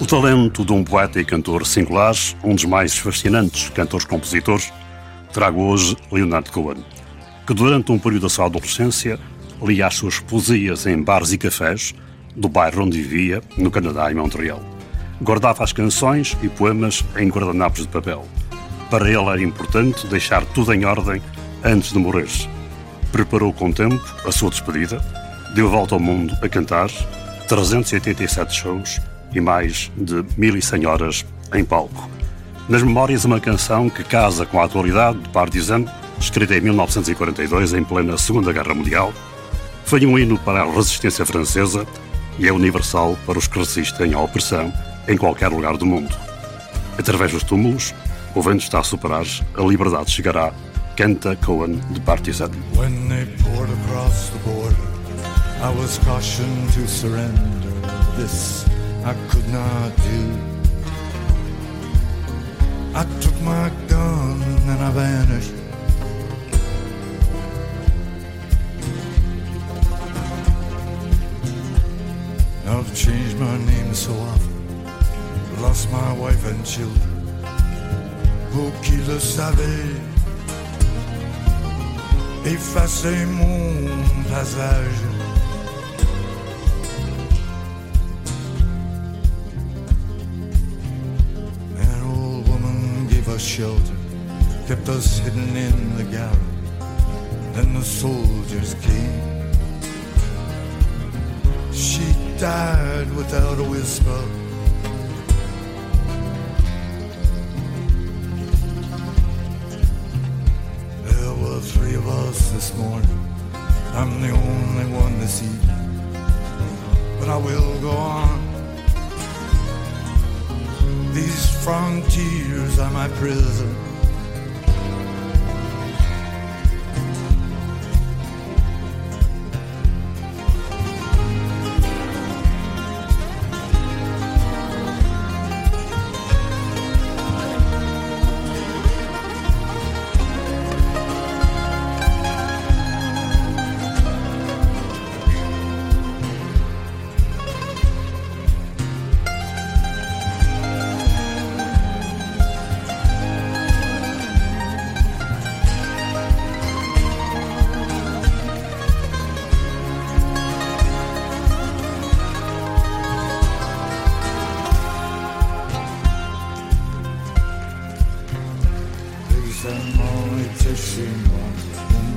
O talento de um poeta e cantor singular, um dos mais fascinantes cantores-compositores, trago hoje Leonard Cohen, que durante um período da sua adolescência lia as suas poesias em bares e cafés do bairro onde vivia, no Canadá e Montreal. Guardava as canções e poemas em guardanapos de papel. Para ele era importante deixar tudo em ordem antes de morrer. Preparou com tempo a sua despedida, deu volta ao mundo a cantar 387 shows e mais de 1100 horas em palco. Nas memórias, uma canção que casa com a atualidade de Partisan, escrita em 1942, em plena Segunda Guerra Mundial, foi um hino para a resistência francesa e é universal para os que resistem à opressão em qualquer lugar do mundo. Através dos túmulos, o vento está a superar, a liberdade chegará, canta Cohen de Partisan. When they poured across the border, I was cautioned to surrender. This I could not do. I took my gun and I vanished. I've changed my name so often, lost my wife and children. Vous qui le savez, effacez mon passage. Us shelter, kept us hidden in the garret. Then the soldiers came. She died without a whisper. There were three of us this morning. I'm the only one this evening. But I will go on. Frontiers are my prison.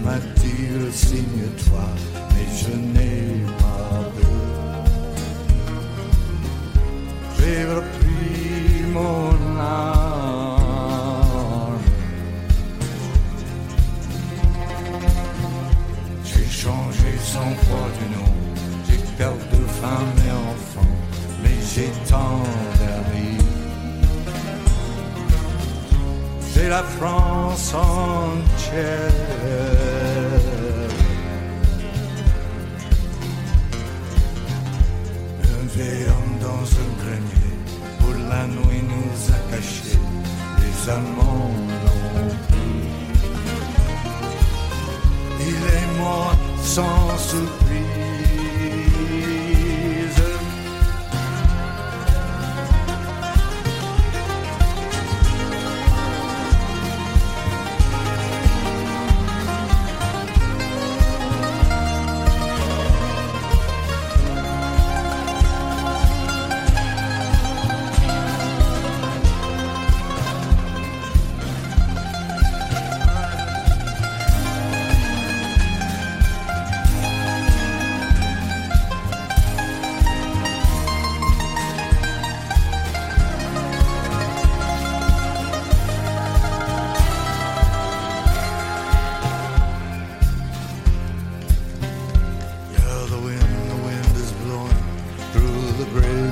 On m'a dit signe-toi, mais je n'ai pas peur. J'ai repris mon âme. J'ai changé sans foi du nom, j'ai perdu femme et enfant, mais j'ai tant la France entière. Un vieil homme dans un grenier, pour la nuit nous a cachés, les amants l'ont pris. Il est mort sans surprise.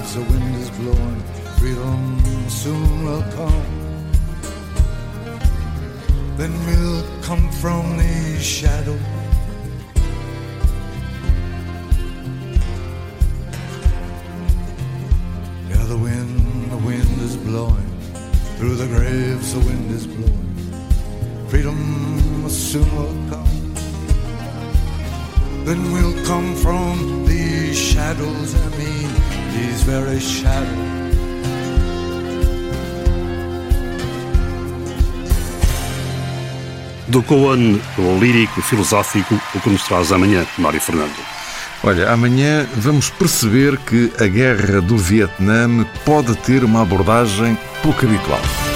Graves. The wind is blowing. Freedom soon will come. Then we'll come from the shadow. Yeah, the wind, the wind is blowing through the graves. The wind is blowing. Freedom soon will come. Then we'll come from these shadows, I mean, his very shadow. Do Coan o lírico filosófico, o que nos traz amanhã, Mário Fernando. Olha, amanhã vamos perceber que a guerra do Vietnã pode ter uma abordagem pouco habitual.